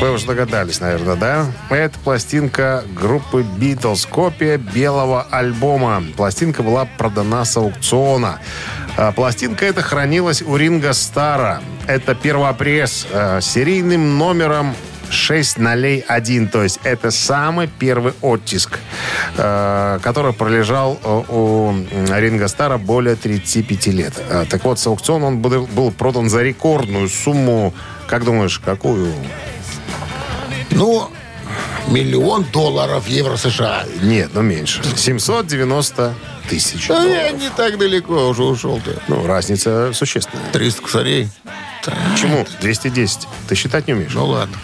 Вы уже догадались, наверное, да? Это пластинка группы Beatles, копия белого альбома. Пластинка была продана с аукциона. А, Пластинка эта хранилась у Ринга Стара. Это первопресс э, серийным номером 6 нолей 1. То есть это самый первый оттиск, э, который пролежал э, у Ринга Стара более 35 лет. Э, Так вот, с аукциона он был продан за рекордную сумму. Как думаешь, какую? Ну, миллион долларов евро США. Нет, ну меньше. 790 тысяч Да я не так далеко уже ушел-то. Ну, разница существенная. 300 косарей. Почему? 210. Ты считать не умеешь? Ну ладно.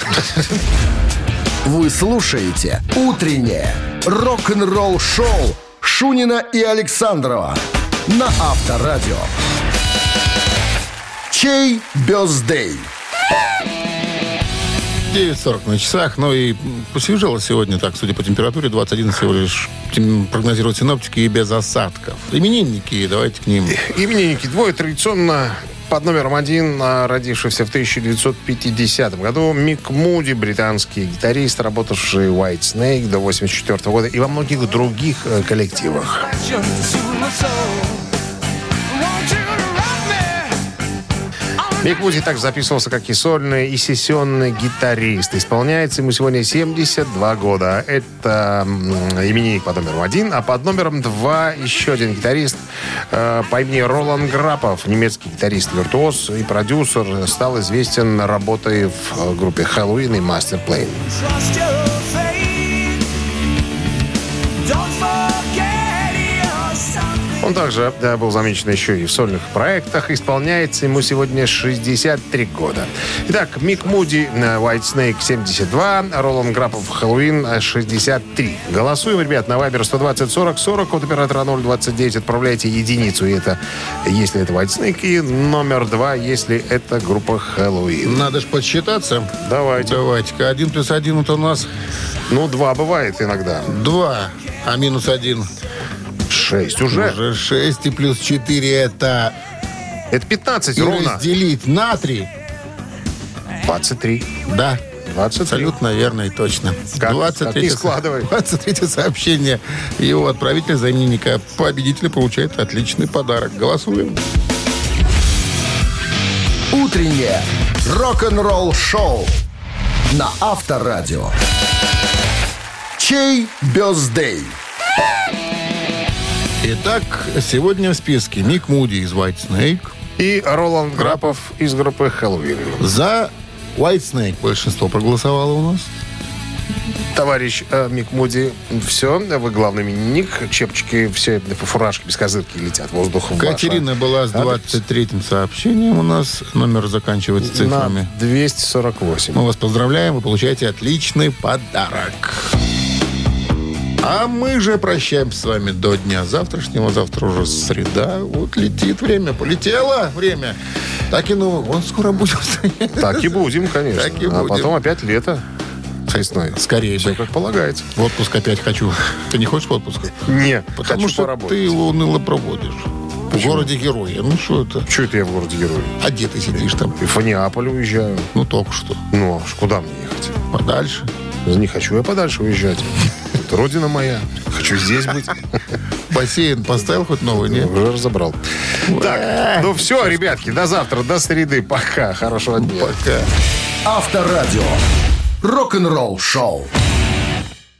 Вы слушаете «Утреннее рок-н-ролл-шоу» Шунина и Александрова на Авторадио. Чей бездей? 9.40 на часах. Ну и посвежело сегодня, так, судя по температуре, 21 всего лишь прогнозируют синоптики и без осадков. Именинники, давайте к ним. Именинники двое традиционно под номером один, а, родившийся в 1950 году, Мик Муди, британский гитарист, работавший в White Snake до 1984 года и во многих других э, коллективах. Мик Муди также записывался как и сольный, и сессионный гитарист. Исполняется ему сегодня 72 года. Это именинник под номером один, а под номером два еще один гитарист э, по имени Ролан Грапов, немецкий гитарист-виртуоз и продюсер, стал известен работой в э, группе Хэллоуин и Мастер Плейн. Он также да, был замечен еще и в сольных проектах. Исполняется ему сегодня 63 года. Итак, Мик Муди, э, White Snake 72, Ролан Грапов, Хэллоуин э, 63. Голосуем, ребят, на Вайбер 120 40 40, код оператора 029. Отправляйте единицу, и это если это White Snake, и номер два, если это группа Хэллоуин. Надо же подсчитаться. Давайте. Давайте-ка. Один плюс один это у нас Ну, два бывает иногда. два, а минус один Шесть уже. уже шесть и плюс четыре это Это 15 и ровно. разделить на три. 23. Да, 23. абсолютно верно и точно. Как- как не складывай. 23 сообщение. Его отправитель за именинника победителя получает отличный подарок. Голосуем. Утреннее рок-н-ролл-шоу на Авторадио. Чей бездей? Итак, сегодня в списке Мик Муди из White Snake. И Роланд Грапов из группы Хэллоуин. За White Snake большинство проголосовало у нас. Товарищ э, Мик Муди, все, вы главный именинник. Чепчики, все фуражки без козырки летят воздухом. Катерина была с 23-м сообщением у нас. Номер заканчивается цифрами. На 248. Мы вас поздравляем, вы получаете отличный подарок. А мы же прощаемся с вами до дня завтрашнего. Завтра уже среда. Вот летит время. Полетело время. Так и ну, он скоро будет. Так и будем, конечно. Так и А будем. потом опять лето. Весной. Скорее Все бы. как полагается. В отпуск опять хочу. Ты не хочешь в отпуск? Не, Потому хочу что поработать. ты его уныло проводишь. В городе героя. Ну что это? Че это я в городе герой? А где ты сидишь там? И в Неаполь уезжаю. Ну только что. Ну, а куда мне ехать? Подальше. Не хочу я подальше уезжать. Это родина моя. Хочу здесь быть. Бассейн поставил хоть новый, нет? Уже разобрал. Так, ну все, ребятки, до завтра, до среды. Пока. Хорошего дня. Пока. Авторадио. Рок-н-ролл шоу.